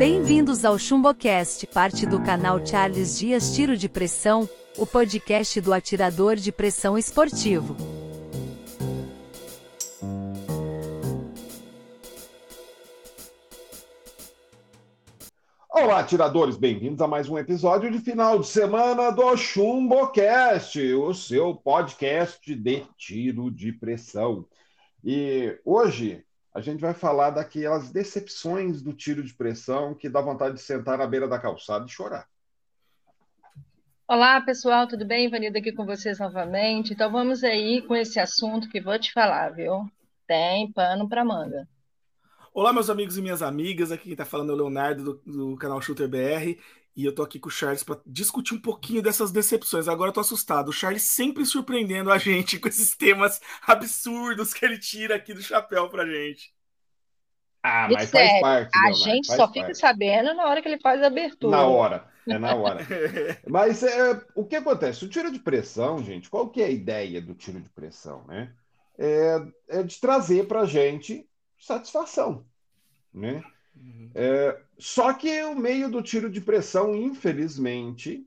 Bem-vindos ao ChumboCast, parte do canal Charles Dias Tiro de Pressão, o podcast do atirador de pressão esportivo. Olá, atiradores, bem-vindos a mais um episódio de final de semana do ChumboCast, o seu podcast de tiro de pressão. E hoje a gente vai falar daquelas decepções do tiro de pressão que dá vontade de sentar na beira da calçada e chorar. Olá, pessoal, tudo bem? Vanilda aqui com vocês novamente. Então vamos aí com esse assunto que vou te falar, viu? Tem pano para manga. Olá, meus amigos e minhas amigas. Aqui quem está falando é o Leonardo do, do canal Shooter BR. E eu tô aqui com o Charles para discutir um pouquinho dessas decepções. Agora eu tô assustado. O Charles sempre surpreendendo a gente com esses temas absurdos que ele tira aqui do chapéu pra gente. Ah, mas Isso faz é, parte. A Leonardo, gente só fica sabendo na hora que ele faz a abertura. Na hora, é na hora. mas é, o que acontece? O tiro de pressão, gente, qual que é a ideia do tiro de pressão, né? É, é de trazer pra gente satisfação, né? Uhum. É, só que o meio do tiro de pressão, infelizmente,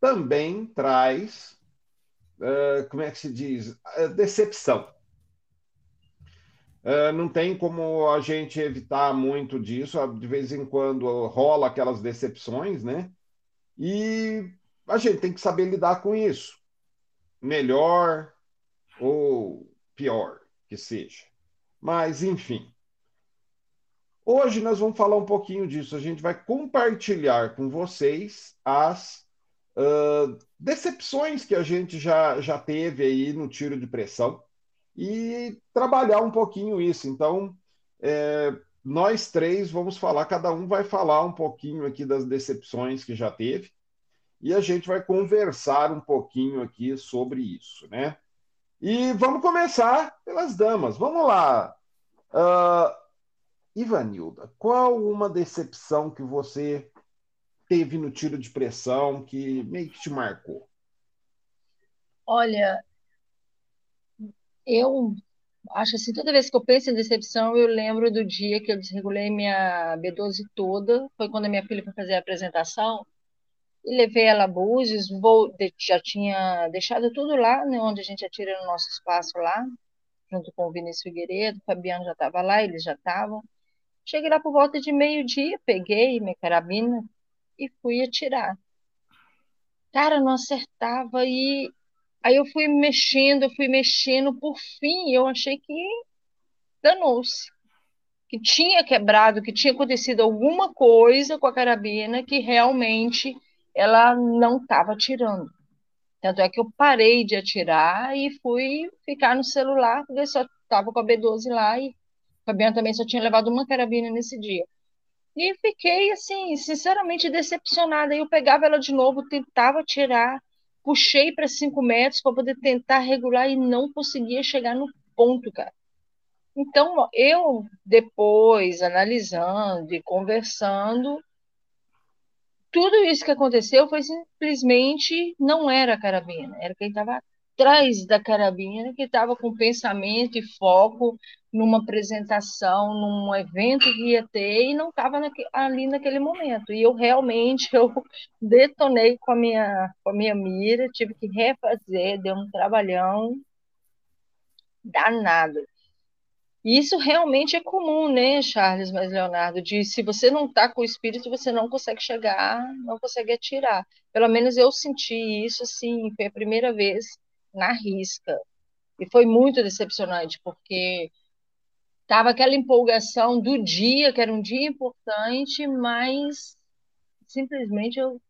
também traz, uh, como é que se diz, uh, decepção. Uh, não tem como a gente evitar muito disso, de vez em quando rola aquelas decepções, né? E a gente tem que saber lidar com isso. Melhor ou pior que seja. Mas, enfim. Hoje nós vamos falar um pouquinho disso. A gente vai compartilhar com vocês as uh, decepções que a gente já, já teve aí no tiro de pressão e trabalhar um pouquinho isso. Então, é, nós três vamos falar, cada um vai falar um pouquinho aqui das decepções que já teve e a gente vai conversar um pouquinho aqui sobre isso, né? E vamos começar pelas damas. Vamos lá. Uh, Ivanilda, qual uma decepção que você teve no tiro de pressão que meio que te marcou? Olha, eu acho assim, toda vez que eu penso em decepção, eu lembro do dia que eu desregulei minha B12 toda. Foi quando a minha filha foi fazer a apresentação. E levei ela a Búzios, vou, já tinha deixado tudo lá, né, onde a gente atira no nosso espaço lá, junto com o Vinícius Figueiredo, o Fabiano já estava lá, eles já estavam. Cheguei lá por volta de meio-dia, peguei minha carabina e fui atirar. Cara, não acertava e aí eu fui mexendo, eu fui mexendo, por fim eu achei que danou-se. Que tinha quebrado, que tinha acontecido alguma coisa com a carabina que realmente ela não estava atirando. Tanto é que eu parei de atirar e fui ficar no celular, porque só estava com a B12 lá e Fabiano também só tinha levado uma carabina nesse dia. E fiquei, assim, sinceramente decepcionada. Eu pegava ela de novo, tentava tirar, puxei para cinco metros para poder tentar regular e não conseguia chegar no ponto, cara. Então, eu, depois, analisando e conversando, tudo isso que aconteceu foi simplesmente não era a carabina, era quem estava atrás da carabina, que estava com pensamento e foco numa apresentação, num evento que ia ter, e não estava ali naquele momento. E eu realmente eu detonei com a minha, com a minha mira, tive que refazer, deu um trabalhão danado. E isso realmente é comum, né, Charles, mas Leonardo, de se você não está com o espírito, você não consegue chegar, não consegue atirar. Pelo menos eu senti isso, assim, foi a primeira vez na risca. E foi muito decepcionante, porque tava aquela empolgação do dia, que era um dia importante, mas simplesmente eu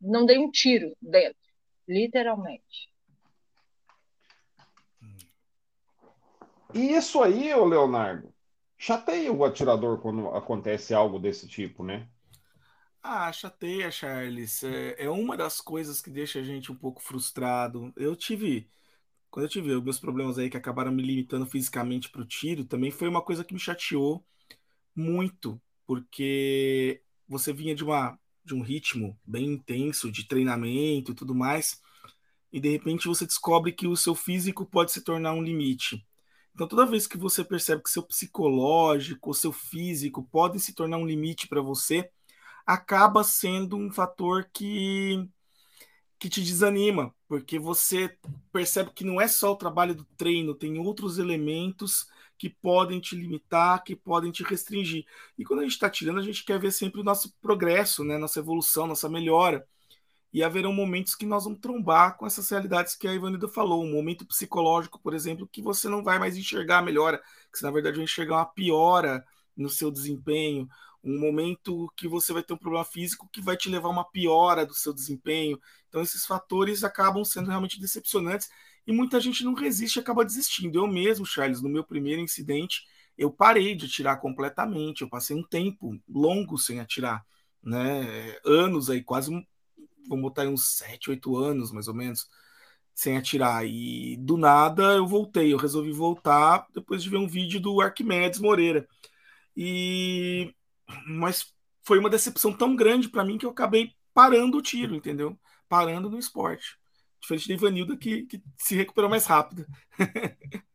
não dei um tiro dentro, literalmente. E isso aí, ô Leonardo, chateia o atirador quando acontece algo desse tipo, né? Ah, chateia, Charles. É, é uma das coisas que deixa a gente um pouco frustrado. Eu tive, quando eu tive meus problemas aí que acabaram me limitando fisicamente para o tiro, também foi uma coisa que me chateou muito, porque você vinha de uma de um ritmo bem intenso de treinamento e tudo mais, e de repente você descobre que o seu físico pode se tornar um limite. Então, toda vez que você percebe que seu psicológico, seu físico podem se tornar um limite para você, acaba sendo um fator que, que te desanima, porque você percebe que não é só o trabalho do treino, tem outros elementos que podem te limitar, que podem te restringir. E quando a gente está tirando, a gente quer ver sempre o nosso progresso, né? nossa evolução, nossa melhora e haverão momentos que nós vamos trombar com essas realidades que a Ivanilda falou, um momento psicológico, por exemplo, que você não vai mais enxergar a melhora, que você, na verdade vai enxergar uma piora no seu desempenho, um momento que você vai ter um problema físico que vai te levar a uma piora do seu desempenho. Então esses fatores acabam sendo realmente decepcionantes e muita gente não resiste e acaba desistindo. Eu mesmo, Charles, no meu primeiro incidente, eu parei de atirar completamente, eu passei um tempo longo sem atirar, né? Anos aí, quase vamos botar uns 7, 8 anos, mais ou menos, sem atirar. E do nada eu voltei, eu resolvi voltar depois de ver um vídeo do Arquimedes Moreira. E mas foi uma decepção tão grande para mim que eu acabei parando o tiro, entendeu? Parando no esporte. Diferente da Ivanilda que, que se recuperou mais rápido.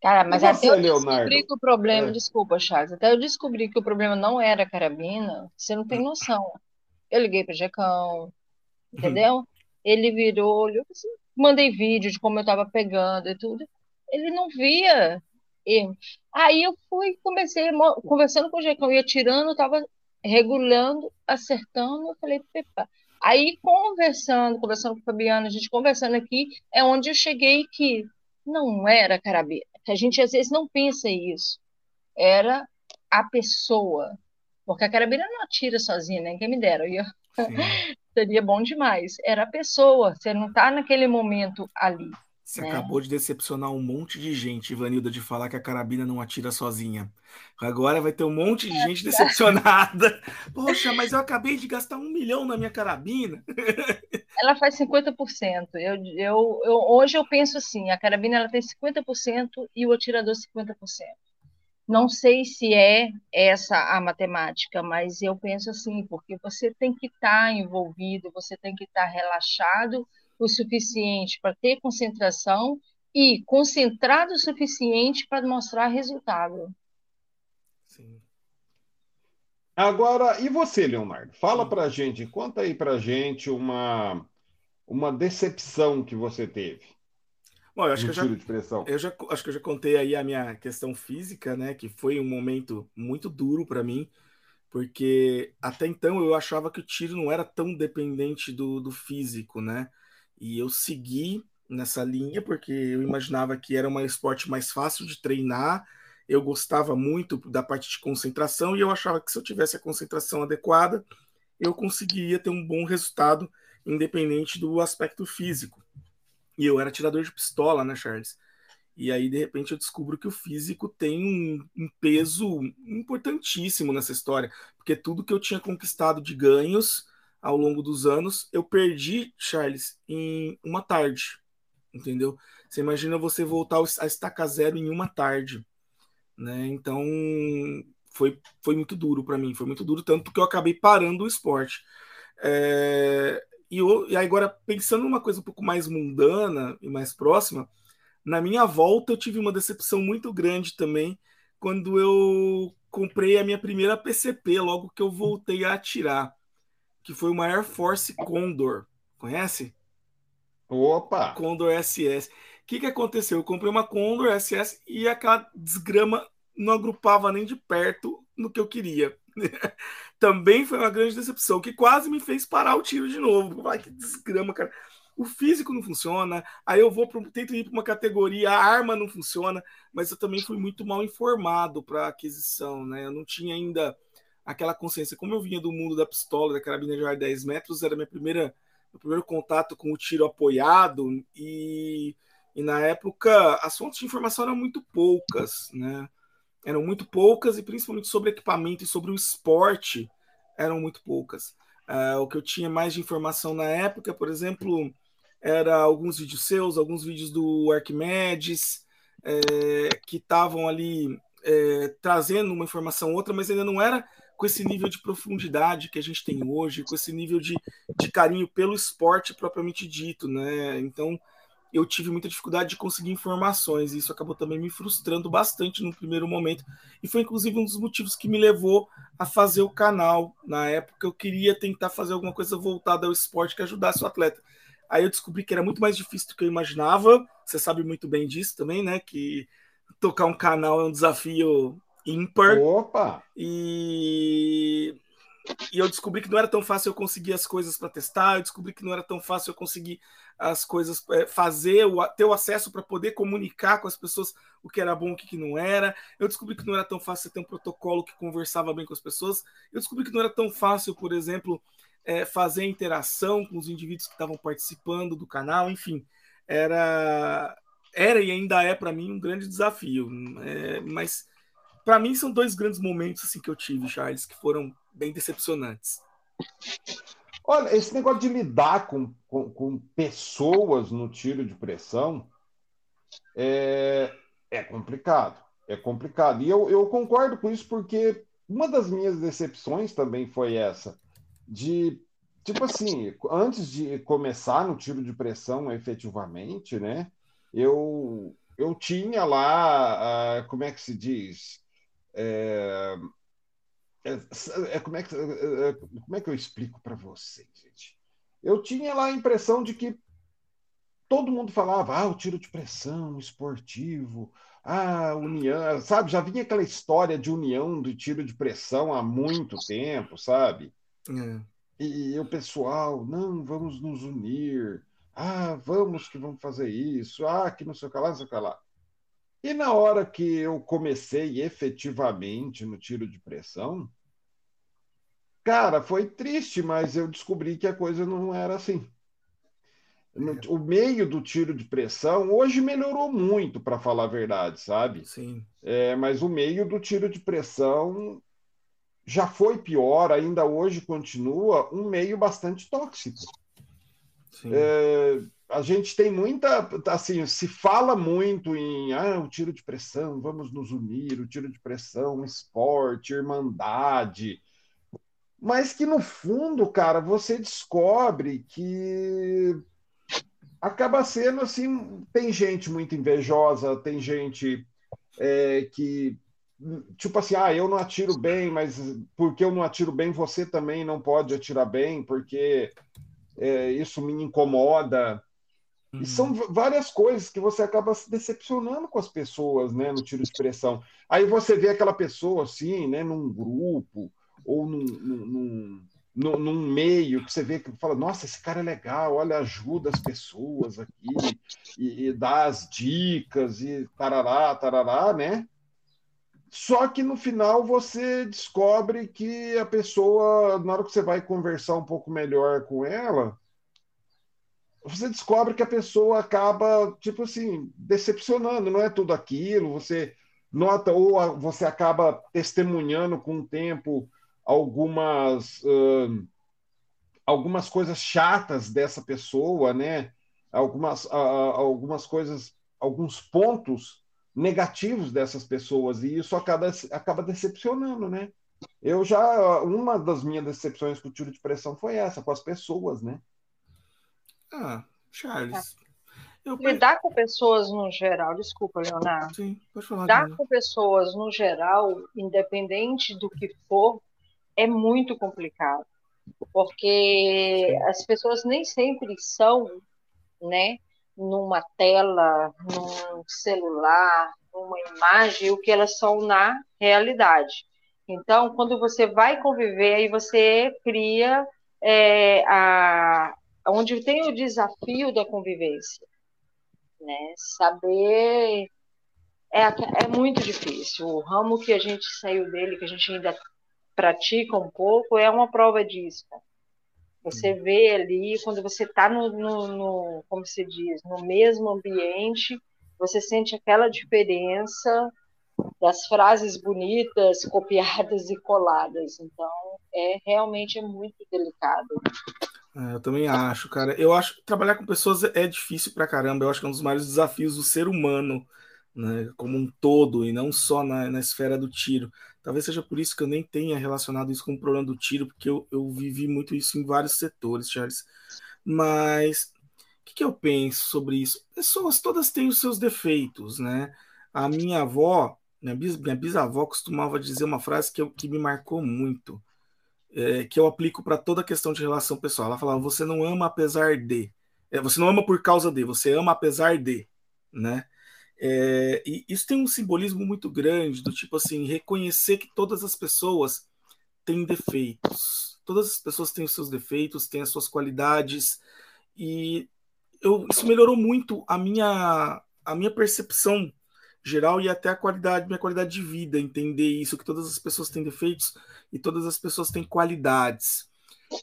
Cara, mas você, até eu descobri Leonardo? que o problema, é. desculpa, Charles, até eu descobri que o problema não era a carabina, você não tem noção. Eu liguei para o Jecão, entendeu? Ele virou, olhou assim, mandei vídeo de como eu estava pegando e tudo. Ele não via erro. Aí eu fui, comecei conversando com o Jecão, ia tirando, estava regulando, acertando. Eu falei, pepa. Aí conversando, conversando com o Fabiano, a gente conversando aqui, é onde eu cheguei que não era carabina. Que a gente às vezes não pensa isso. Era a pessoa, porque a carabina não atira sozinha, né? Quem me dera. ia... Seria bom demais. Era a pessoa, você não está naquele momento ali. Você né? acabou de decepcionar um monte de gente, Ivanilda, de falar que a carabina não atira sozinha. Agora vai ter um monte de gente decepcionada. Poxa, mas eu acabei de gastar um milhão na minha carabina. Ela faz 50%. Eu, eu, eu, hoje eu penso assim, a carabina ela tem 50% e o atirador 50%. Não sei se é essa a matemática, mas eu penso assim, porque você tem que estar tá envolvido, você tem que estar tá relaxado o suficiente para ter concentração e concentrado o suficiente para mostrar resultado. Sim. Agora, e você, Leonardo? Fala para gente, conta aí para gente uma, uma decepção que você teve. Bom, eu acho que eu já, eu já, acho que eu já contei aí a minha questão física, né? Que foi um momento muito duro para mim, porque até então eu achava que o tiro não era tão dependente do, do físico, né? E eu segui nessa linha porque eu imaginava que era um esporte mais fácil de treinar. Eu gostava muito da parte de concentração e eu achava que se eu tivesse a concentração adequada, eu conseguiria ter um bom resultado, independente do aspecto físico. E eu era tirador de pistola, né, Charles? E aí, de repente, eu descubro que o físico tem um, um, peso importantíssimo nessa história, porque tudo que eu tinha conquistado de ganhos ao longo dos anos, eu perdi, Charles, em uma tarde. Entendeu? Você imagina você voltar a estaca zero em uma tarde. Né? Então, foi, foi muito duro para mim, foi muito duro, tanto que eu acabei parando o esporte. É, e, eu, e agora, pensando numa coisa um pouco mais mundana e mais próxima, na minha volta eu tive uma decepção muito grande também quando eu comprei a minha primeira PCP, logo que eu voltei a atirar, que foi uma Air Force Condor. Conhece? Opa! Condor SS. O que, que aconteceu? Eu comprei uma Condor SS e aquela desgrama não agrupava nem de perto no que eu queria. Também foi uma grande decepção, que quase me fez parar o tiro de novo. Ai, que desgrama, cara. O físico não funciona, aí eu vou pro, tento ir para uma categoria, a arma não funciona, mas eu também fui muito mal informado para aquisição, né? Eu não tinha ainda aquela consciência. Como eu vinha do mundo da pistola, da carabina de ar 10 metros, era minha primeira, meu primeiro contato com o tiro apoiado, e, e na época as fontes de informação eram muito poucas, né? eram muito poucas e principalmente sobre equipamento e sobre o esporte eram muito poucas. Uh, o que eu tinha mais de informação na época, por exemplo, era alguns vídeos seus, alguns vídeos do Arquimedes, é, que estavam ali é, trazendo uma informação outra, mas ainda não era com esse nível de profundidade que a gente tem hoje, com esse nível de, de carinho pelo esporte propriamente dito, né? Então, eu tive muita dificuldade de conseguir informações, e isso acabou também me frustrando bastante no primeiro momento, e foi inclusive um dos motivos que me levou a fazer o canal. Na época eu queria tentar fazer alguma coisa voltada ao esporte que ajudasse o atleta. Aí eu descobri que era muito mais difícil do que eu imaginava. Você sabe muito bem disso também, né? Que tocar um canal é um desafio ímpar. Opa! E e eu descobri que não era tão fácil eu conseguir as coisas para testar, eu descobri que não era tão fácil eu conseguir as coisas, é, fazer, ter o acesso para poder comunicar com as pessoas o que era bom e o que não era. Eu descobri que não era tão fácil ter um protocolo que conversava bem com as pessoas. Eu descobri que não era tão fácil, por exemplo, é, fazer interação com os indivíduos que estavam participando do canal, enfim, era, era e ainda é para mim um grande desafio. É, mas para mim são dois grandes momentos assim que eu tive, Charles, que foram bem decepcionantes. Olha, esse negócio de lidar com, com, com pessoas no tiro de pressão é, é complicado. É complicado. E eu, eu concordo com isso porque uma das minhas decepções também foi essa. De, tipo assim, antes de começar no tiro de pressão efetivamente, né? Eu, eu tinha lá, uh, como é que se diz? É, é, é, como, é que, é, é, como é que eu explico para vocês, gente? Eu tinha lá a impressão de que todo mundo falava, ah, o tiro de pressão esportivo, ah, união, sabe? Já vinha aquela história de união do tiro de pressão há muito tempo, sabe? É. E, e o pessoal, não, vamos nos unir, ah, vamos que vamos fazer isso, ah, que não sei o que lá, não sei o que lá. E na hora que eu comecei efetivamente no tiro de pressão, cara, foi triste, mas eu descobri que a coisa não era assim. É. o meio do tiro de pressão hoje melhorou muito, para falar a verdade, sabe? Sim. É, mas o meio do tiro de pressão já foi pior, ainda hoje continua um meio bastante tóxico. É, a gente tem muita, assim, se fala muito em ah, o tiro de pressão, vamos nos unir, o tiro de pressão, esporte, irmandade, mas que no fundo, cara, você descobre que acaba sendo assim, tem gente muito invejosa, tem gente é, que tipo assim, ah, eu não atiro bem, mas porque eu não atiro bem, você também não pode atirar bem, porque é, isso me incomoda. E são uhum. várias coisas que você acaba se decepcionando com as pessoas, né, no tiro de expressão. Aí você vê aquela pessoa assim, né, num grupo ou num, num, num, num meio que você vê que fala, nossa, esse cara é legal, olha, ajuda as pessoas aqui e, e dá as dicas e tarará, tarará, né? Só que no final você descobre que a pessoa, na hora que você vai conversar um pouco melhor com ela, você descobre que a pessoa acaba, tipo assim, decepcionando, não é tudo aquilo, você nota ou você acaba testemunhando com o tempo algumas uh, algumas coisas chatas dessa pessoa, né? Algumas uh, algumas coisas, alguns pontos negativos dessas pessoas e isso acaba acaba decepcionando, né? Eu já uma das minhas decepções com o tiro de pressão foi essa com as pessoas, né? Ah, Charles. Eu... Lidar com pessoas no geral, desculpa, Leonardo. Sim, pode falar. Lidar com pessoas no geral, independente do que for, é muito complicado. Porque as pessoas nem sempre são, né, numa tela, num celular, numa imagem, o que elas são na realidade. Então, quando você vai conviver, aí você cria é, a, onde tem o desafio da convivência, né? Saber é, é muito difícil. O ramo que a gente saiu dele, que a gente ainda pratica um pouco, é uma prova disso. Você vê ali, quando você está no, no, no, como se diz, no mesmo ambiente, você sente aquela diferença das frases bonitas, copiadas e coladas. Então, é realmente é muito delicado. É, eu também acho, cara. Eu acho que trabalhar com pessoas é difícil pra caramba. Eu acho que é um dos maiores desafios do ser humano, né, como um todo, e não só na, na esfera do tiro. Talvez seja por isso que eu nem tenha relacionado isso com o problema do tiro, porque eu, eu vivi muito isso em vários setores, Charles. Mas que, que eu penso sobre isso? Pessoas todas têm os seus defeitos, né? A minha avó, minha, bis, minha bisavó costumava dizer uma frase que, eu, que me marcou muito, é, que eu aplico para toda questão de relação pessoal. Ela falava: você não ama apesar de. É, você não ama por causa de, você ama apesar de, né? É, e isso tem um simbolismo muito grande, do tipo assim, reconhecer que todas as pessoas têm defeitos. Todas as pessoas têm os seus defeitos, têm as suas qualidades, e eu, isso melhorou muito a minha, a minha percepção geral e até a qualidade, minha qualidade de vida, entender isso, que todas as pessoas têm defeitos e todas as pessoas têm qualidades.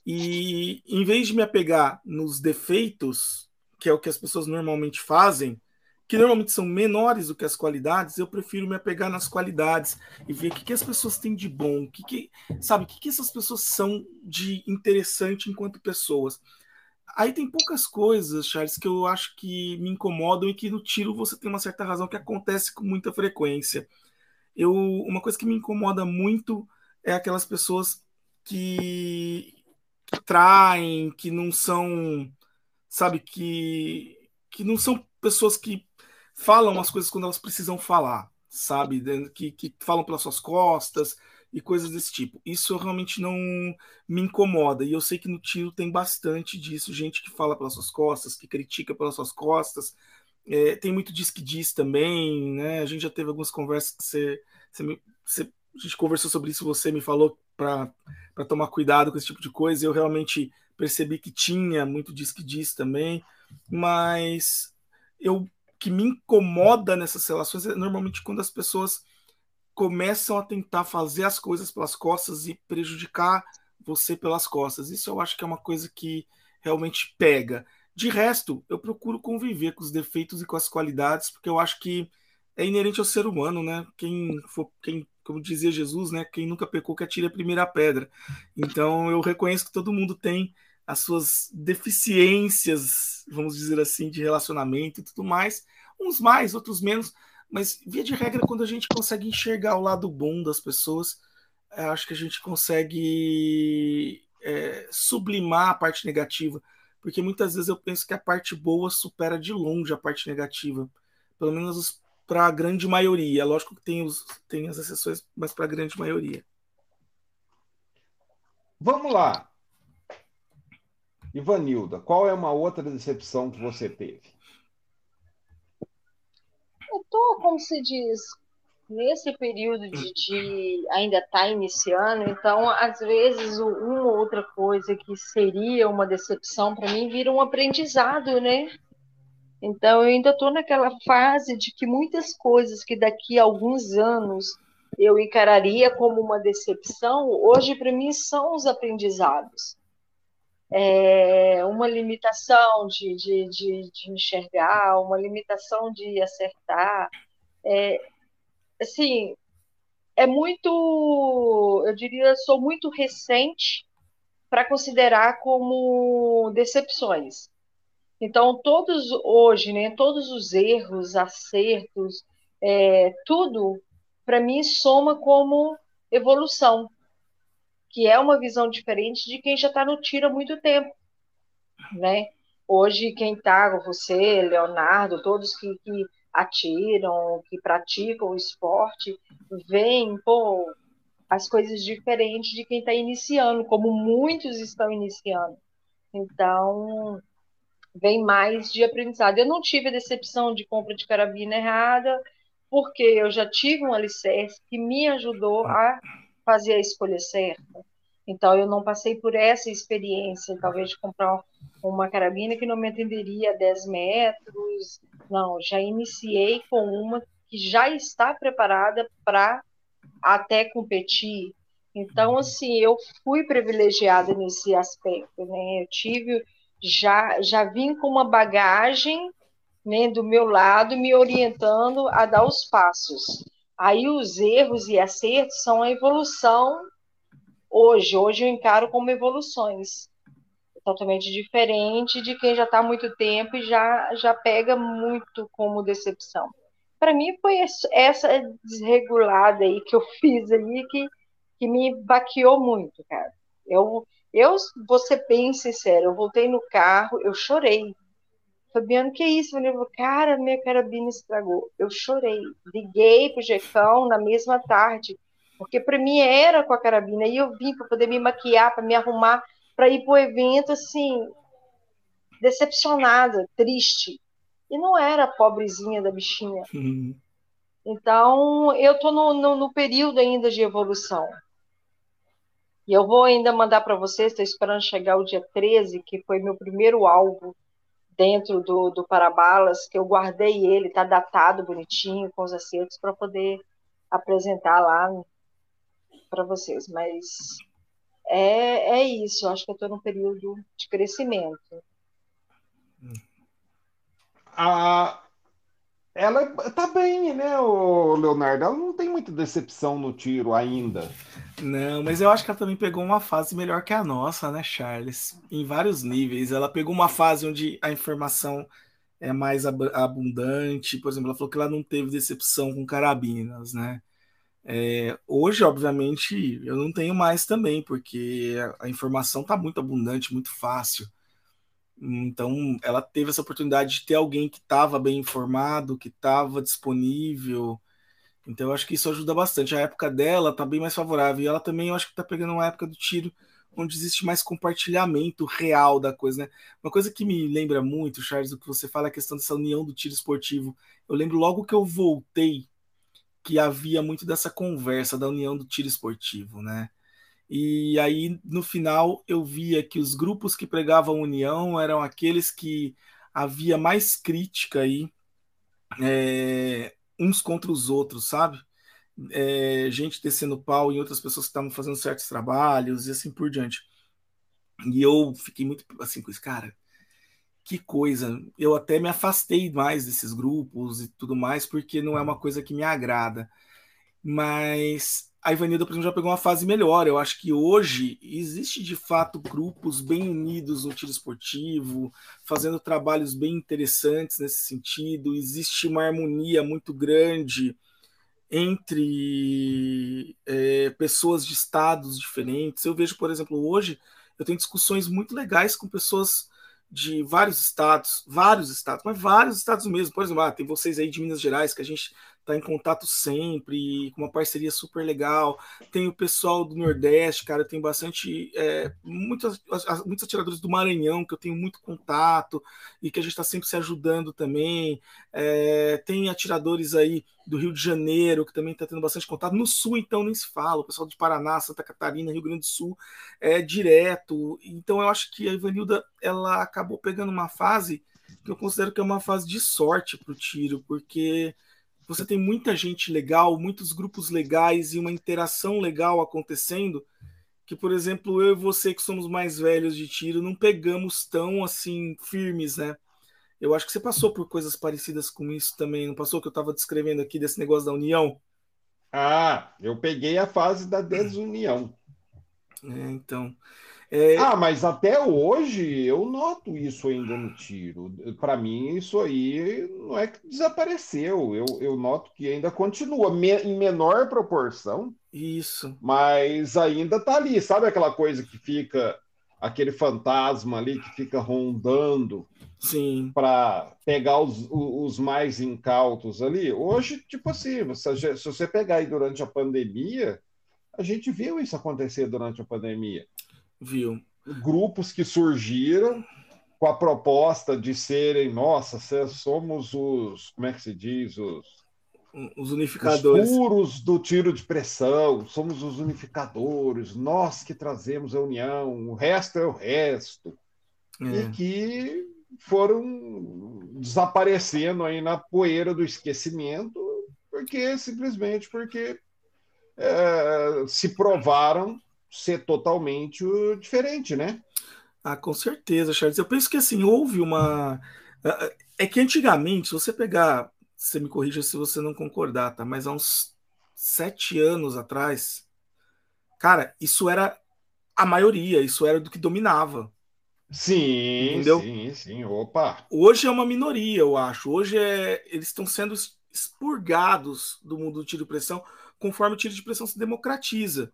E em vez de me apegar nos defeitos, que é o que as pessoas normalmente fazem, que normalmente são menores do que as qualidades, eu prefiro me apegar nas qualidades e ver o que, que as pessoas têm de bom, o que, que sabe, o que, que essas pessoas são de interessante enquanto pessoas. Aí tem poucas coisas, Charles, que eu acho que me incomodam e que no tiro você tem uma certa razão que acontece com muita frequência. Eu, uma coisa que me incomoda muito é aquelas pessoas que, traem, que não são, sabe, que, que não são pessoas que falam as coisas quando elas precisam falar, sabe, que, que falam pelas suas costas, e coisas desse tipo. Isso realmente não me incomoda. E eu sei que no tiro tem bastante disso, gente que fala pelas suas costas, que critica pelas suas costas. É, tem muito diz que diz também, né? A gente já teve algumas conversas que você, você, me, você a gente conversou sobre isso, você me falou para tomar cuidado com esse tipo de coisa. Eu realmente percebi que tinha muito diz que diz também, mas eu que me incomoda nessas relações é normalmente quando as pessoas começam a tentar fazer as coisas pelas costas e prejudicar você pelas costas. Isso eu acho que é uma coisa que realmente pega. De resto, eu procuro conviver com os defeitos e com as qualidades, porque eu acho que é inerente ao ser humano, né? Quem for, quem, como dizia Jesus, né? Quem nunca pecou que atire a primeira pedra. Então eu reconheço que todo mundo tem as suas deficiências, vamos dizer assim, de relacionamento e tudo mais, uns mais, outros menos, mas, via de regra, quando a gente consegue enxergar o lado bom das pessoas, é, acho que a gente consegue é, sublimar a parte negativa. Porque muitas vezes eu penso que a parte boa supera de longe a parte negativa. Pelo menos para a grande maioria. Lógico que tem, os, tem as exceções, mas para a grande maioria. Vamos lá. Ivanilda, qual é uma outra decepção que você teve? Eu tô, como se diz, nesse período de, de ainda estar tá iniciando, então às vezes uma ou outra coisa que seria uma decepção para mim vira um aprendizado, né? Então eu ainda estou naquela fase de que muitas coisas que daqui a alguns anos eu encararia como uma decepção, hoje para mim são os aprendizados é, uma limitação de, de, de, de, enxergar, uma limitação de acertar. É, assim, é muito, eu diria, sou muito recente para considerar como decepções. Então, todos hoje, né, todos os erros, acertos, é, tudo, para mim, soma como evolução que é uma visão diferente de quem já está no tiro há muito tempo, né? Hoje, quem está, você, Leonardo, todos que, que atiram, que praticam o esporte, veem, pô, as coisas diferentes de quem está iniciando, como muitos estão iniciando. Então, vem mais de aprendizado. Eu não tive a decepção de compra de carabina errada, porque eu já tive um alicerce que me ajudou a fazer a escolha certa. Então, eu não passei por essa experiência, talvez, de comprar uma carabina que não me atenderia a 10 metros. Não, já iniciei com uma que já está preparada para até competir. Então, assim, eu fui privilegiada nesse aspecto, né? Eu tive, já, já vim com uma bagagem né, do meu lado, me orientando a dar os passos. Aí os erros e acertos são a evolução hoje. Hoje eu encaro como evoluções. Totalmente diferente de quem já está há muito tempo e já, já pega muito como decepção. Para mim foi essa desregulada aí que eu fiz ali que, que me baqueou muito, cara. Eu, eu vou ser bem eu voltei no carro, eu chorei. Fabiano, que isso? Ele falou, cara, minha carabina estragou. Eu chorei. Liguei pro Jecão na mesma tarde, porque para mim era com a carabina. E eu vim para poder me maquiar, para me arrumar, para ir pro evento, assim, decepcionada, triste. E não era a pobrezinha da bichinha. Uhum. Então, eu estou no, no, no, período ainda de evolução. E eu vou ainda mandar para vocês, estou esperando chegar o dia 13, que foi meu primeiro alvo dentro do, do Parabalas, que eu guardei ele, está datado bonitinho, com os acertos, para poder apresentar lá para vocês. Mas é, é isso, acho que eu estou num período de crescimento. A, ela tá bem, né, o Leonardo? Ela não tem muita decepção no tiro ainda. Não, mas eu acho que ela também pegou uma fase melhor que a nossa, né, Charles? Em vários níveis. Ela pegou uma fase onde a informação é mais abundante. Por exemplo, ela falou que ela não teve decepção com carabinas, né? É, hoje, obviamente, eu não tenho mais também, porque a informação está muito abundante, muito fácil. Então, ela teve essa oportunidade de ter alguém que estava bem informado, que estava disponível. Então, eu acho que isso ajuda bastante. A época dela está bem mais favorável. E ela também, eu acho que está pegando uma época do tiro onde existe mais compartilhamento real da coisa, né? Uma coisa que me lembra muito, Charles, o que você fala, é a questão dessa união do tiro esportivo. Eu lembro logo que eu voltei que havia muito dessa conversa da união do tiro esportivo, né? E aí, no final, eu via que os grupos que pregavam união eram aqueles que havia mais crítica aí, é, uns contra os outros, sabe? É, gente descendo pau em outras pessoas que estavam fazendo certos trabalhos e assim por diante. E eu fiquei muito assim com isso, cara. Que coisa. Eu até me afastei mais desses grupos e tudo mais, porque não é uma coisa que me agrada. Mas a Ivanilda, por exemplo, já pegou uma fase melhor. Eu acho que hoje existe de fato grupos bem unidos no tiro esportivo, fazendo trabalhos bem interessantes nesse sentido. Existe uma harmonia muito grande entre é, pessoas de estados diferentes. Eu vejo, por exemplo, hoje eu tenho discussões muito legais com pessoas de vários estados, vários estados, mas vários estados mesmo. Por exemplo, ah, tem vocês aí de Minas Gerais que a gente está em contato sempre, com uma parceria super legal. Tem o pessoal do Nordeste, cara, tem bastante, é, muitos, muitos atiradores do Maranhão que eu tenho muito contato e que a gente está sempre se ajudando também. É, tem atiradores aí do Rio de Janeiro que também está tendo bastante contato. No Sul, então, nem se fala. O pessoal de Paraná, Santa Catarina, Rio Grande do Sul é direto. Então, eu acho que a Ivanilda ela acabou pegando uma fase que eu considero que é uma fase de sorte para o tiro, porque você tem muita gente legal, muitos grupos legais e uma interação legal acontecendo, que, por exemplo, eu e você, que somos mais velhos de tiro, não pegamos tão assim firmes, né? Eu acho que você passou por coisas parecidas com isso também, não passou que eu estava descrevendo aqui desse negócio da união? Ah, eu peguei a fase da desunião. É, então. É... Ah, mas até hoje eu noto isso ainda no tiro. Para mim, isso aí não é que desapareceu. Eu, eu noto que ainda continua me, em menor proporção. Isso. Mas ainda tá ali. Sabe aquela coisa que fica aquele fantasma ali que fica rondando Sim. para pegar os, os mais incautos ali? Hoje, tipo assim, se você pegar aí durante a pandemia, a gente viu isso acontecer durante a pandemia. Viu. Grupos que surgiram com a proposta de serem, nossa, somos os, como é que se diz, os os unificadores. Os puros do tiro de pressão, somos os unificadores, nós que trazemos a união, o resto é o resto. É. E que foram desaparecendo aí na poeira do esquecimento, porque simplesmente porque é, se provaram ser totalmente diferente, né? Ah, com certeza, Charles. Eu penso que assim, houve uma. É que antigamente, se você pegar, você me corrija se você não concordar, tá? Mas há uns sete anos atrás, cara, isso era a maioria, isso era do que dominava. Sim, entendeu? sim, sim. Opa! Hoje é uma minoria, eu acho. Hoje é, eles estão sendo expurgados do mundo do tiro de pressão conforme o tiro de pressão se democratiza.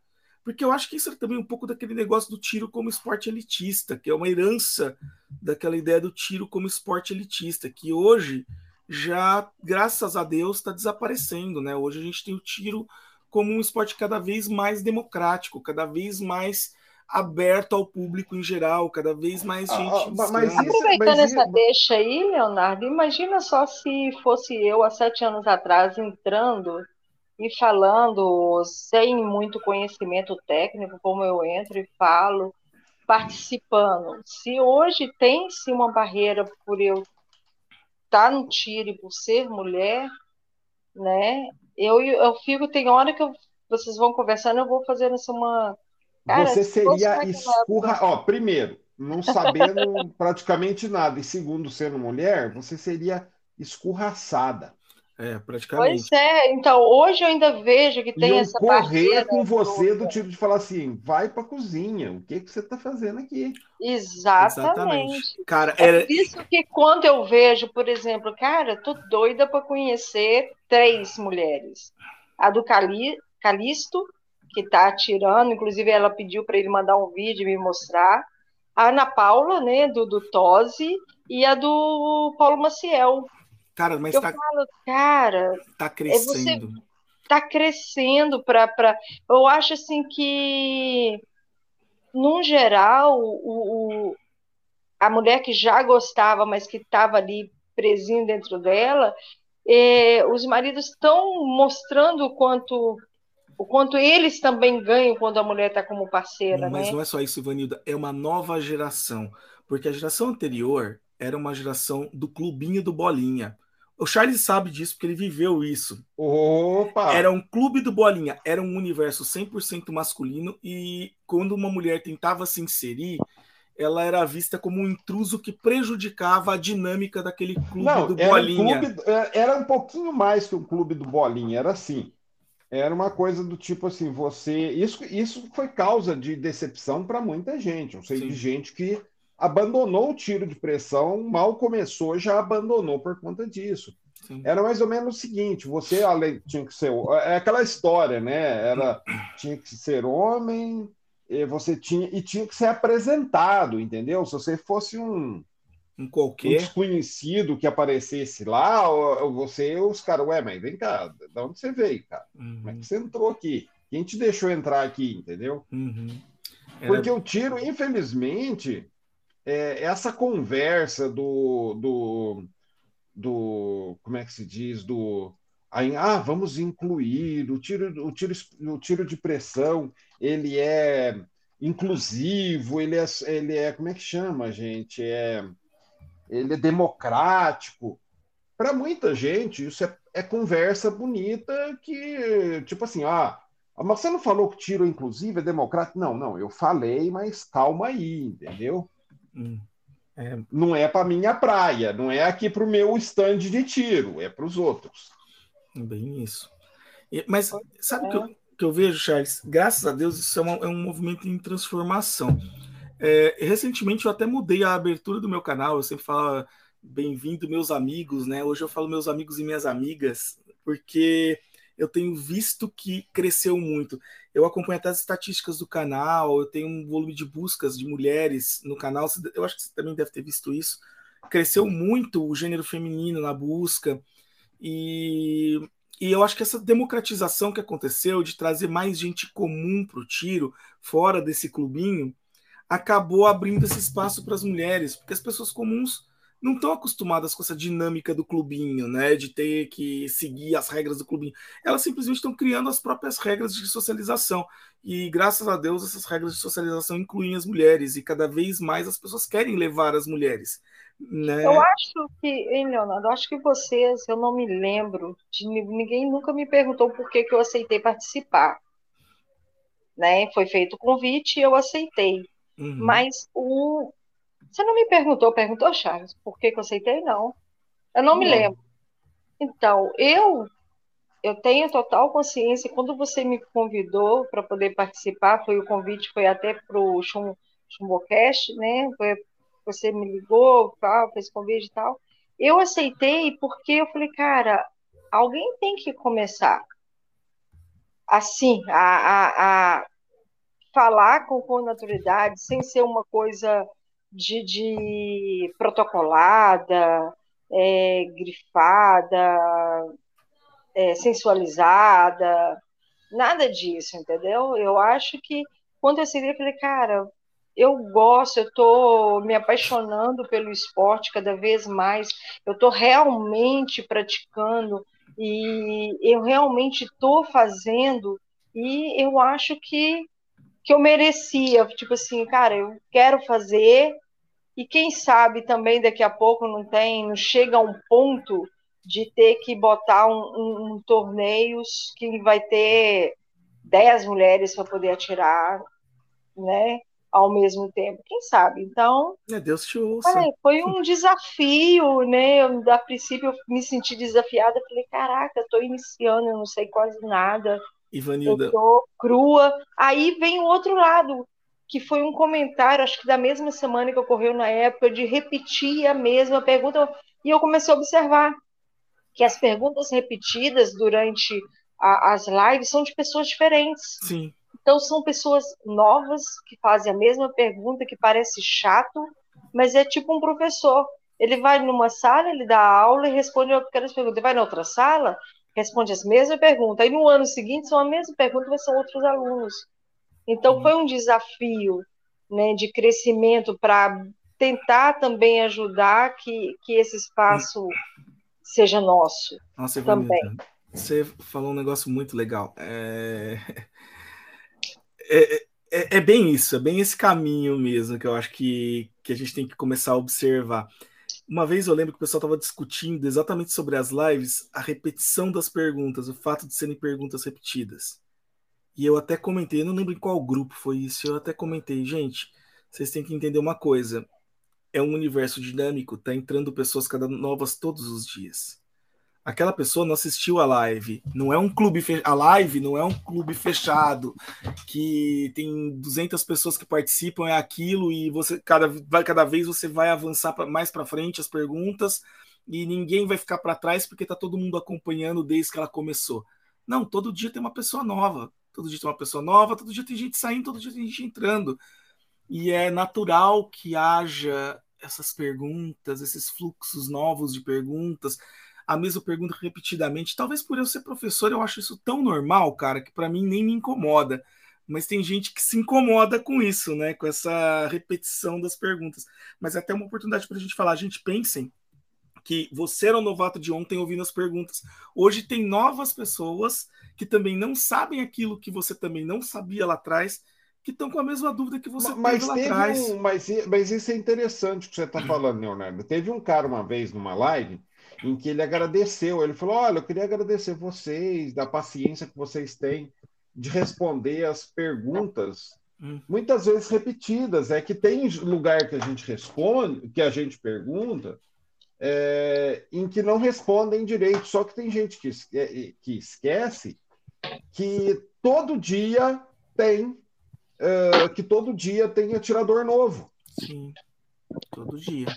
Porque eu acho que isso é também um pouco daquele negócio do tiro como esporte elitista, que é uma herança daquela ideia do tiro como esporte elitista, que hoje já, graças a Deus, está desaparecendo, né? Hoje a gente tem o tiro como um esporte cada vez mais democrático, cada vez mais aberto ao público em geral, cada vez mais ah, gente. Ah, mas isso, Aproveitando mas essa deixa aí, Leonardo, imagina só se fosse eu há sete anos atrás entrando e falando sem muito conhecimento técnico, como eu entro e falo, participando. Se hoje tem-se uma barreira por eu estar no tiro e por ser mulher, né? Eu, eu fico, tem hora que eu, vocês vão conversando, eu vou fazendo assim uma Cara, você seria escurra. Ó, primeiro, não sabendo praticamente nada, e segundo, sendo mulher, você seria escurraçada. É, praticamente. Pois é, então hoje eu ainda vejo que tem essa correr com você do tipo de falar assim, vai para cozinha, o que que você está fazendo aqui? Exatamente. Exatamente. Cara, é é isso que quando eu vejo, por exemplo, cara, tô doida para conhecer três mulheres. A do Cali, Calisto, que está atirando, inclusive ela pediu para ele mandar um vídeo e me mostrar. A Ana Paula, né, do, do Tosi, e a do Paulo Maciel. Cara, mas eu tá, falo, cara, tá é crescendo. É tá crescendo para pra... eu acho assim que num geral o, o, a mulher que já gostava, mas que estava ali presinho dentro dela, é, os maridos estão mostrando o quanto o quanto eles também ganham quando a mulher está como parceira. Mas né? não é só isso, Ivanilda, é uma nova geração. Porque a geração anterior era uma geração do clubinho do Bolinha. O Charles sabe disso porque ele viveu isso. Opa! Era um clube do Bolinha, era um universo 100% masculino e quando uma mulher tentava se inserir, ela era vista como um intruso que prejudicava a dinâmica daquele clube Não, do era Bolinha. Um clube, é, era um pouquinho mais que o clube do Bolinha, era assim era uma coisa do tipo assim, você. Isso, isso foi causa de decepção para muita gente. Eu sei Sim. de gente que abandonou o tiro de pressão, mal começou, já abandonou por conta disso. Sim. Era mais ou menos o seguinte: você além tinha que ser. É aquela história, né? Era, tinha que ser homem, e você tinha, e tinha que ser apresentado, entendeu? Se você fosse um um qualquer. Um desconhecido que aparecesse lá, ou, você, os caras, ué, mas vem cá, de onde você veio, cara? Uhum. Como é que você entrou aqui? Quem te deixou entrar aqui, entendeu? Uhum. Era... Porque o tiro, infelizmente, é, essa conversa do, do, do. Como é que se diz? Do. Ah, vamos incluir o tiro, o tiro, o tiro de pressão, ele é inclusivo, ele é, ele é, como é que chama, gente? É, ele é democrático. Para muita gente, isso é, é, conversa bonita que, tipo assim, ah, mas você não falou que tiro, inclusive, é democrático? Não, não, eu falei, mas calma aí, entendeu? Hum, é... Não é para minha praia, não é aqui para o meu stand de tiro, é para os outros. Bem isso. Mas sabe o que, eu, que eu vejo, Charles? Graças a Deus, isso é, uma, é um movimento em transformação. É, recentemente eu até mudei a abertura do meu canal, eu sempre falo bem-vindo, meus amigos, né? Hoje eu falo meus amigos e minhas amigas, porque eu tenho visto que cresceu muito. Eu acompanho até as estatísticas do canal, eu tenho um volume de buscas de mulheres no canal, eu acho que você também deve ter visto isso. Cresceu muito o gênero feminino na busca, e, e eu acho que essa democratização que aconteceu de trazer mais gente comum para o tiro, fora desse clubinho, acabou abrindo esse espaço para as mulheres, porque as pessoas comuns não estão acostumadas com essa dinâmica do clubinho, né? De ter que seguir as regras do clubinho. Elas simplesmente estão criando as próprias regras de socialização. E graças a Deus essas regras de socialização incluem as mulheres e cada vez mais as pessoas querem levar as mulheres. Né? Eu acho que, hein, Leonardo, eu acho que vocês, eu não me lembro, de, ninguém nunca me perguntou por que, que eu aceitei participar. Né? Foi feito o convite e eu aceitei. Uhum. Mas o. Você não me perguntou, perguntou, Charles, por que, que eu aceitei? Não. Eu não, não. me lembro. Então, eu eu tenho total consciência. Quando você me convidou para poder participar, foi o convite, foi até para o Chum, Chumbocast, né? Foi, você me ligou, tal, fez convite e tal. Eu aceitei porque eu falei, cara, alguém tem que começar assim a, a, a falar com, com naturalidade, sem ser uma coisa de, de protocolada, é, grifada, é, sensualizada, nada disso, entendeu? Eu acho que quando eu segui, eu falei, cara, eu gosto, eu estou me apaixonando pelo esporte cada vez mais, eu estou realmente praticando e eu realmente estou fazendo e eu acho que, que eu merecia, tipo assim, cara, eu quero fazer e quem sabe também daqui a pouco não tem, não chega a um ponto de ter que botar um, um, um torneios que vai ter 10 mulheres para poder atirar, né? Ao mesmo tempo, quem sabe? Então, é, Deus te ouça. foi um desafio, né? Eu, a princípio eu me senti desafiada, falei, caraca, estou iniciando, eu não sei quase nada. Ivanilda. Eu tô crua. Aí vem o outro lado, que foi um comentário, acho que da mesma semana que ocorreu na época, de repetir a mesma pergunta. E eu comecei a observar que as perguntas repetidas durante a, as lives são de pessoas diferentes. Sim. Então, são pessoas novas que fazem a mesma pergunta, que parece chato, mas é tipo um professor. Ele vai numa sala, ele dá aula e responde aquelas perguntas. Ele vai na outra sala, responde as mesmas perguntas. Aí no ano seguinte são a mesma pergunta, mas são outros alunos. Então foi um desafio né, de crescimento para tentar também ajudar que, que esse espaço seja nosso Nossa, também. Você falou um negócio muito legal. É... É, é, é... bem isso, é bem esse caminho mesmo que eu acho que, que a gente tem que começar a observar. Uma vez eu lembro que o pessoal estava discutindo exatamente sobre as lives, a repetição das perguntas, o fato de serem perguntas repetidas. E eu até comentei, eu não lembro em qual grupo foi isso, eu até comentei, gente, vocês têm que entender uma coisa. É um universo dinâmico, tá entrando pessoas cada novas todos os dias. Aquela pessoa não assistiu a live, não é um clube fe... a live não é um clube fechado que tem 200 pessoas que participam é aquilo e você cada cada vez você vai avançar pra, mais para frente as perguntas e ninguém vai ficar para trás porque tá todo mundo acompanhando desde que ela começou. Não, todo dia tem uma pessoa nova todo dia tem uma pessoa nova, todo dia tem gente saindo, todo dia tem gente entrando. E é natural que haja essas perguntas, esses fluxos novos de perguntas, a mesma pergunta repetidamente. Talvez por eu ser professor eu acho isso tão normal, cara, que para mim nem me incomoda. Mas tem gente que se incomoda com isso, né? Com essa repetição das perguntas. Mas é até uma oportunidade para a gente falar. A gente pensem que você era o novato de ontem ouvindo as perguntas. Hoje tem novas pessoas que também não sabem aquilo que você também não sabia lá atrás, que estão com a mesma dúvida que você mas teve lá atrás. Um, mas, mas isso é interessante que você está falando, Leonardo. Teve um cara uma vez numa live em que ele agradeceu. Ele falou: Olha, eu queria agradecer vocês, da paciência que vocês têm de responder as perguntas, hum. muitas vezes repetidas. É que tem lugar que a gente responde, que a gente pergunta, é, em que não respondem direito. Só que tem gente que, que esquece que todo dia tem uh, que todo dia tem atirador novo. Sim, todo dia.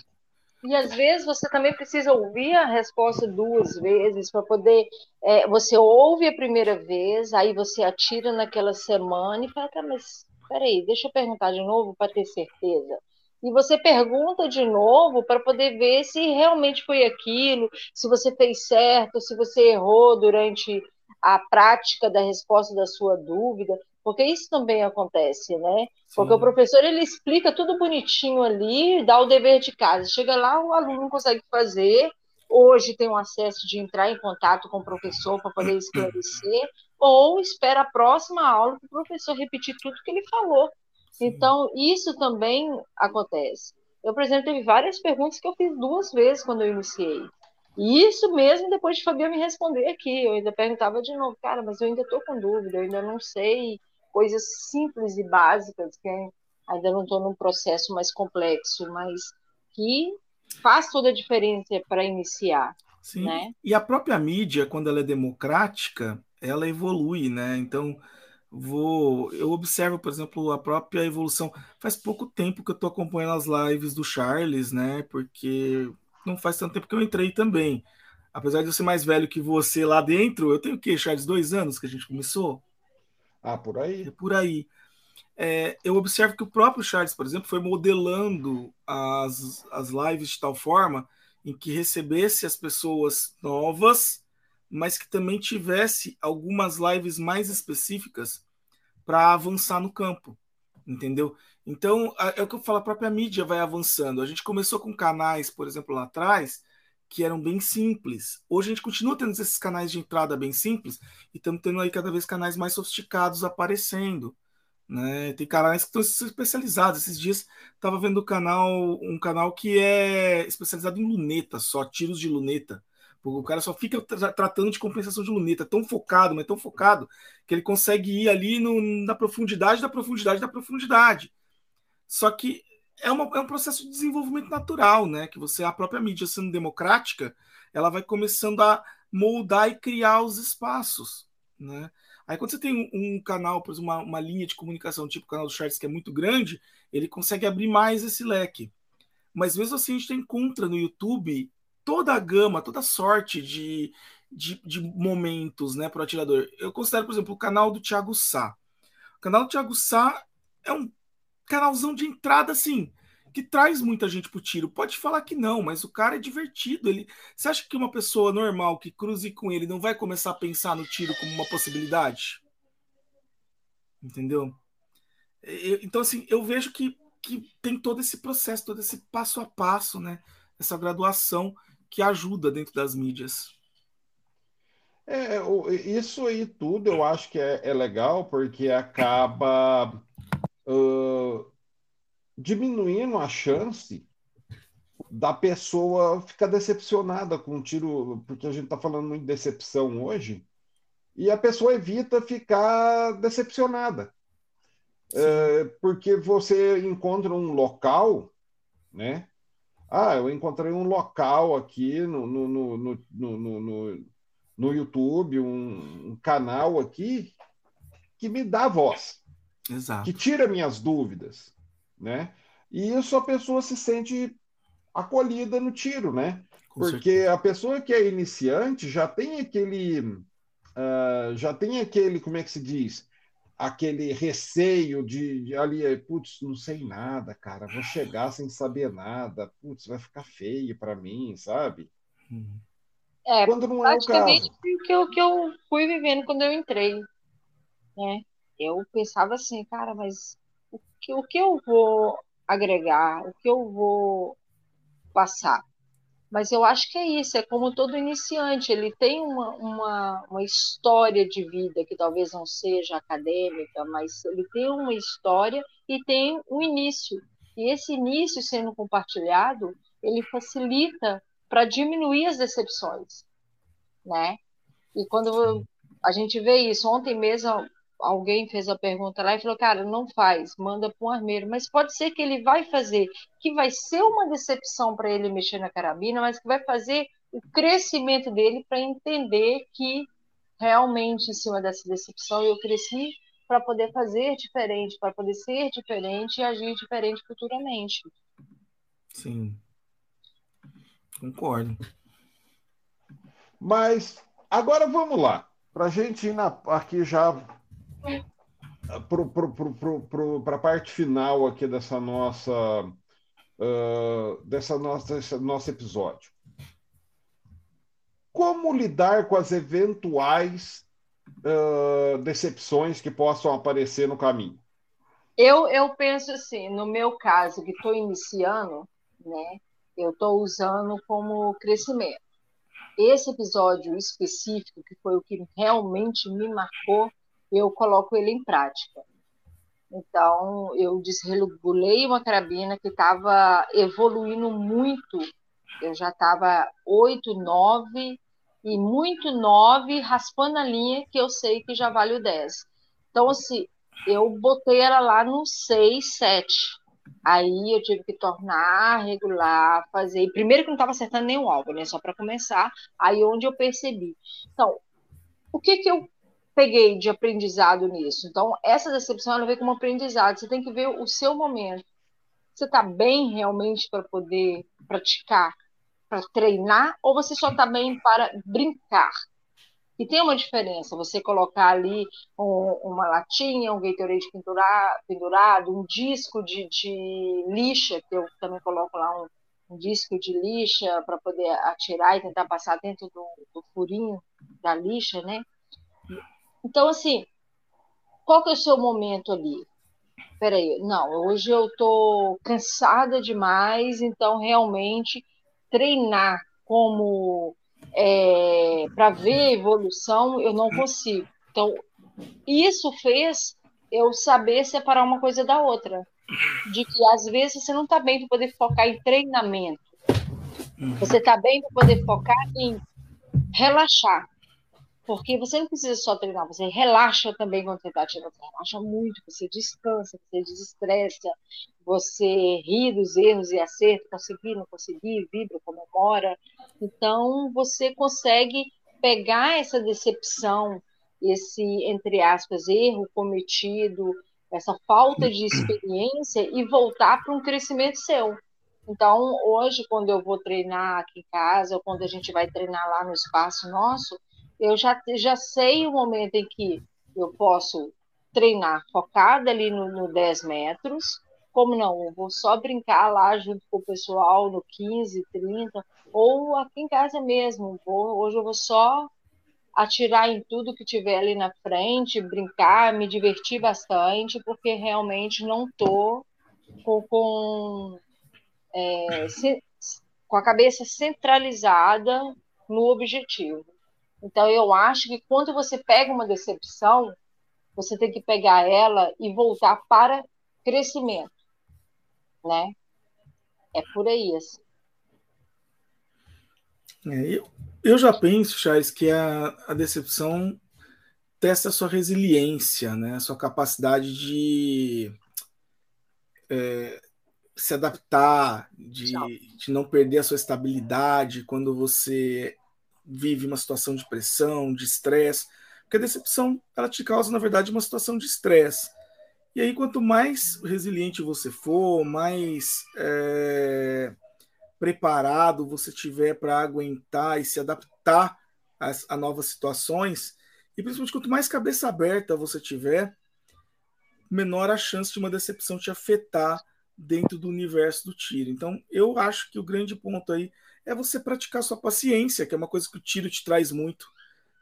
E às vezes você também precisa ouvir a resposta duas vezes para poder. É, você ouve a primeira vez, aí você atira naquela semana e fala, tá, mas peraí, deixa eu perguntar de novo para ter certeza. E você pergunta de novo para poder ver se realmente foi aquilo, se você fez certo, se você errou durante a prática da resposta da sua dúvida, porque isso também acontece, né? Sim. Porque o professor ele explica tudo bonitinho ali, dá o dever de casa. Chega lá, o aluno não consegue fazer. Hoje tem um acesso de entrar em contato com o professor para poder esclarecer, ou espera a próxima aula para o professor repetir tudo que ele falou. Sim. Então, isso também acontece. Eu, por exemplo, teve várias perguntas que eu fiz duas vezes quando eu iniciei. E isso mesmo depois de Fabiana me responder aqui. Eu ainda perguntava de novo, cara, mas eu ainda estou com dúvida, eu ainda não sei coisas simples e básicas, que ainda não estou num processo mais complexo, mas que faz toda a diferença para iniciar. Sim. Né? E a própria mídia, quando ela é democrática, ela evolui, né? Então, vou eu observo, por exemplo, a própria evolução. Faz pouco tempo que eu estou acompanhando as lives do Charles, né? Porque não faz tanto tempo que eu entrei também. Apesar de eu ser mais velho que você lá dentro, eu tenho o quê, Charles? Dois anos que a gente começou? Ah, por aí. É por aí. é, eu observo que o próprio Charles, por exemplo, foi modelando as, as lives de tal forma em que recebesse as pessoas novas, mas que também tivesse algumas lives mais específicas para avançar no campo, entendeu? Então, é o que eu falo, a própria mídia vai avançando. A gente começou com canais, por exemplo, lá atrás, que eram bem simples. Hoje a gente continua tendo esses canais de entrada bem simples e estamos tendo aí cada vez canais mais sofisticados aparecendo. Né? Tem canais que estão especializados. Esses dias estava vendo um canal, um canal que é especializado em luneta, só tiros de luneta. O cara só fica tra tratando de compensação de luneta, tão focado, mas tão focado, que ele consegue ir ali no, na profundidade da profundidade da profundidade. Só que é, uma, é um processo de desenvolvimento natural, né? Que você, a própria mídia sendo democrática, ela vai começando a moldar e criar os espaços, né? Aí quando você tem um, um canal, por exemplo, uma, uma, linha de comunicação, tipo o canal do Charles, que é muito grande, ele consegue abrir mais esse leque. Mas mesmo assim a gente encontra no YouTube toda a gama, toda a sorte de, de, de momentos né, para o atirador. Eu considero, por exemplo, o canal do Thiago Sá. O canal do Thiago Sá é um canalzão de entrada, assim, que traz muita gente pro tiro. Pode falar que não, mas o cara é divertido. Ele, você acha que uma pessoa normal que cruze com ele não vai começar a pensar no tiro como uma possibilidade? Entendeu? Eu, então, assim, eu vejo que, que tem todo esse processo, todo esse passo a passo, né? Essa graduação que ajuda dentro das mídias. É, isso aí tudo eu acho que é, é legal porque acaba uh, diminuindo a chance da pessoa ficar decepcionada com o tiro, porque a gente está falando muito de decepção hoje, e a pessoa evita ficar decepcionada. É, porque você encontra um local, né? Ah, eu encontrei um local aqui no, no, no, no, no, no YouTube, um, um canal aqui que me dá voz. Exato. que tira minhas dúvidas, né? E isso a pessoa se sente acolhida no tiro, né? Com Porque certeza. a pessoa que é iniciante já tem aquele, uh, já tem aquele, como é que se diz? Aquele receio de, de ali, putz, não sei nada, cara, vou chegar sem saber nada, putz, vai ficar feio para mim, sabe? Uhum. É, quando não é o caso. O que eu, que eu fui vivendo quando eu entrei, né? Eu pensava assim, cara, mas o que, o que eu vou agregar, o que eu vou passar? Mas eu acho que é isso, é como todo iniciante, ele tem uma, uma, uma história de vida que talvez não seja acadêmica, mas ele tem uma história e tem um início. E esse início sendo compartilhado, ele facilita para diminuir as decepções, né? E quando a gente vê isso, ontem mesmo alguém fez a pergunta lá e falou, cara, não faz, manda para um armeiro. Mas pode ser que ele vai fazer, que vai ser uma decepção para ele mexer na carabina, mas que vai fazer o crescimento dele para entender que realmente, em cima dessa decepção, eu cresci para poder fazer diferente, para poder ser diferente e agir diferente futuramente. Sim. Concordo. Mas agora vamos lá. Para a gente ir na, aqui já para a parte final aqui dessa nossa uh, dessa nossa desse nosso episódio. Como lidar com as eventuais uh, decepções que possam aparecer no caminho? Eu, eu penso assim, no meu caso, que estou iniciando, né, eu estou usando como crescimento. Esse episódio específico, que foi o que realmente me marcou, eu coloco ele em prática. Então, eu desregulei uma carabina que estava evoluindo muito. Eu já estava 8, 9 e muito 9, raspando a linha que eu sei que já vale o 10. Então, assim, eu botei ela lá no 6, 7. Aí eu tive que tornar, regular, fazer. Primeiro que não estava acertando nenhum alvo, né? Só para começar. Aí onde eu percebi. Então, o que, que eu peguei de aprendizado nisso. Então, essa decepção ela vem como aprendizado. Você tem que ver o seu momento. Você está bem realmente para poder praticar, para treinar, ou você só está bem para brincar? E tem uma diferença, você colocar ali um, uma latinha, um Gatorade pendurado, pendurado um disco de, de, lixa, que eu também coloco lá um, um disco de lixa para poder atirar e tentar passar dentro do, do, furinho da lixa, né? Então, assim, qual que é o seu momento ali? Peraí, não, hoje eu estou cansada demais, então realmente treinar como é, para ver evolução, eu não consigo. Então, isso fez eu saber separar uma coisa da outra. De que às vezes você não está bem para poder focar em treinamento. Você está bem para poder focar em relaxar. Porque você não precisa só treinar, você relaxa também quando você está tirando. Você relaxa muito, você descansa, você desestressa, você ri dos erros e acertos, conseguir, não conseguir, vibra, comemora. Então, você consegue pegar essa decepção, esse, entre aspas, erro cometido, essa falta de experiência e voltar para um crescimento seu. Então, hoje, quando eu vou treinar aqui em casa, ou quando a gente vai treinar lá no espaço nosso, eu já, já sei o momento em que eu posso treinar focada ali no, no 10 metros, como não, eu vou só brincar lá junto com o pessoal no 15, 30, ou aqui em casa mesmo, vou, hoje eu vou só atirar em tudo que tiver ali na frente, brincar, me divertir bastante, porque realmente não estou com, com, é, se, com a cabeça centralizada no objetivo. Então, eu acho que quando você pega uma decepção, você tem que pegar ela e voltar para crescimento, né? É por aí, assim. É, eu, eu já penso, Charles, que a, a decepção testa a sua resiliência, né? A sua capacidade de é, se adaptar, de, de não perder a sua estabilidade quando você vive uma situação de pressão, de estresse, porque a decepção ela te causa, na verdade, uma situação de estresse. E aí, quanto mais resiliente você for, mais é, preparado você tiver para aguentar e se adaptar a, a, novas situações, e principalmente quanto mais cabeça aberta você tiver, menor a chance de uma decepção te afetar dentro do universo do tiro. Então, eu acho que o grande ponto aí é você praticar sua paciência, que é uma coisa que o tiro te traz muito.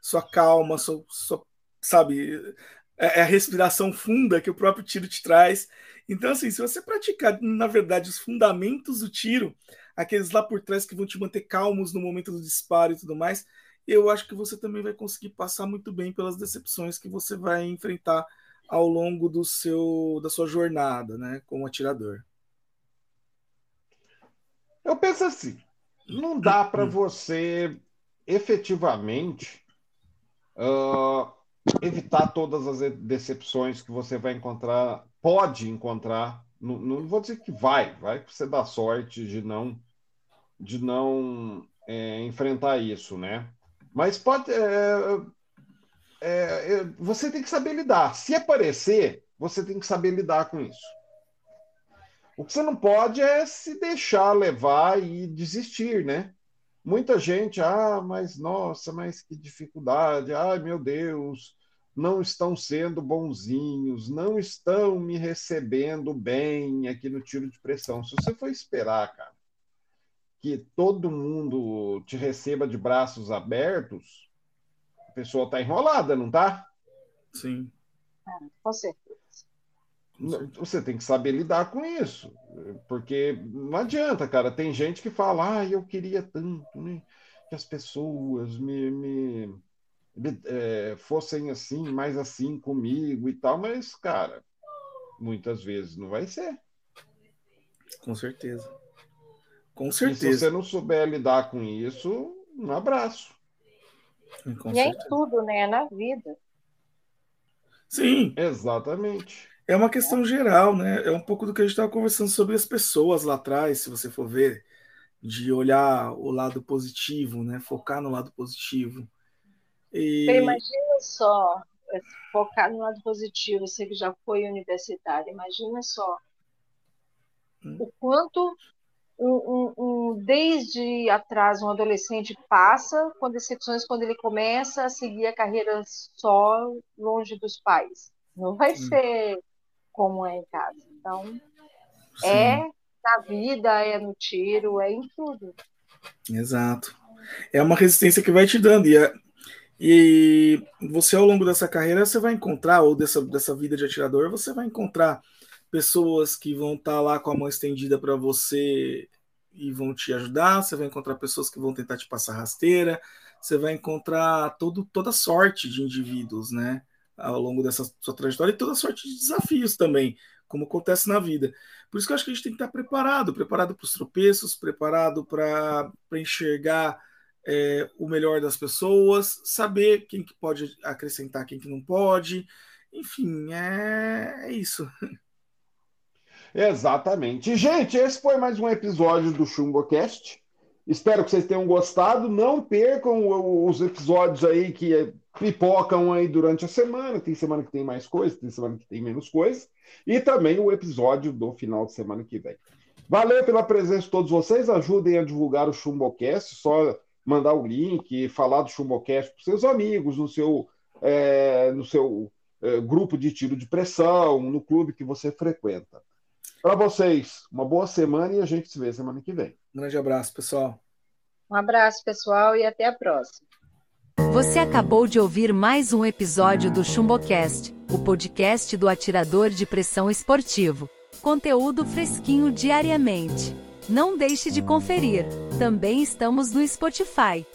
Sua calma, sua, sua sabe, é, é a respiração funda que o próprio tiro te traz. Então, assim, se você praticar, na verdade, os fundamentos do tiro, aqueles lá por trás que vão te manter calmos no momento do disparo e tudo mais, eu acho que você também vai conseguir passar muito bem pelas decepções que você vai enfrentar ao longo do seu da sua jornada, né, como atirador. Eu penso assim, não dá para você efetivamente uh, evitar todas as decepções que você vai encontrar, pode encontrar. Não, não vou dizer que vai, vai você dar sorte de não de não é, enfrentar isso, né? Mas pode é, é, é você tem que saber lidar. Se aparecer, você tem que saber lidar com isso. O que você não pode é se deixar levar e desistir, né? Muita gente, ah, mas nossa, mas que dificuldade, ai meu Deus, não estão sendo bonzinhos, não estão me recebendo bem aqui no tiro de pressão. Se você for esperar, cara, que todo mundo te receba de braços abertos, a pessoa está enrolada, não tá? Sim. Com certeza. Você tem que saber lidar com isso, porque não adianta, cara. Tem gente que fala, ah, eu queria tanto né, que as pessoas me, me, me é, fossem assim, mais assim comigo e tal, mas, cara, muitas vezes não vai ser. Com certeza. Com certeza. E se você não souber lidar com isso, um abraço. Com e é em tudo, né? É na vida. Sim. Exatamente. É uma questão geral, né? É um pouco do que a gente estava conversando sobre as pessoas lá atrás, se você for ver, de olhar o lado positivo, né? Focar no lado positivo. E... Imagina só, é, focar no lado positivo, você que já foi universitário, imagina só hum. o quanto um, um, desde atrás um adolescente passa com decepções quando ele começa a seguir a carreira só longe dos pais. Não vai Sim. ser como é em casa. Então, Sim. é na vida, é no tiro, é em tudo. Exato. É uma resistência que vai te dando. E, é, e você, ao longo dessa carreira, você vai encontrar, ou dessa, dessa vida de atirador, você vai encontrar pessoas que vão estar tá lá com a mão estendida para você e vão te ajudar, você vai encontrar pessoas que vão tentar te passar rasteira, você vai encontrar todo, toda sorte de indivíduos, né? Ao longo dessa sua trajetória e toda sorte de desafios também, como acontece na vida. Por isso que eu acho que a gente tem que estar preparado, preparado para os tropeços, preparado para enxergar é, o melhor das pessoas, saber quem que pode acrescentar, quem que não pode. Enfim, é, é isso. Exatamente. Gente, esse foi mais um episódio do ChumboCast. Espero que vocês tenham gostado. Não percam os episódios aí que pipocam aí durante a semana. Tem semana que tem mais coisa, tem semana que tem menos coisa. E também o episódio do final de semana que vem. Valeu pela presença de todos vocês. Ajudem a divulgar o ChumboCast. Só mandar o link, falar do ChumboCast para seus amigos, no seu, é, no seu é, grupo de tiro de pressão, no clube que você frequenta. Para vocês, uma boa semana e a gente se vê semana que vem. Um grande abraço, pessoal. Um abraço, pessoal, e até a próxima. Você acabou de ouvir mais um episódio do ChumboCast, o podcast do atirador de pressão esportivo. Conteúdo fresquinho diariamente. Não deixe de conferir. Também estamos no Spotify.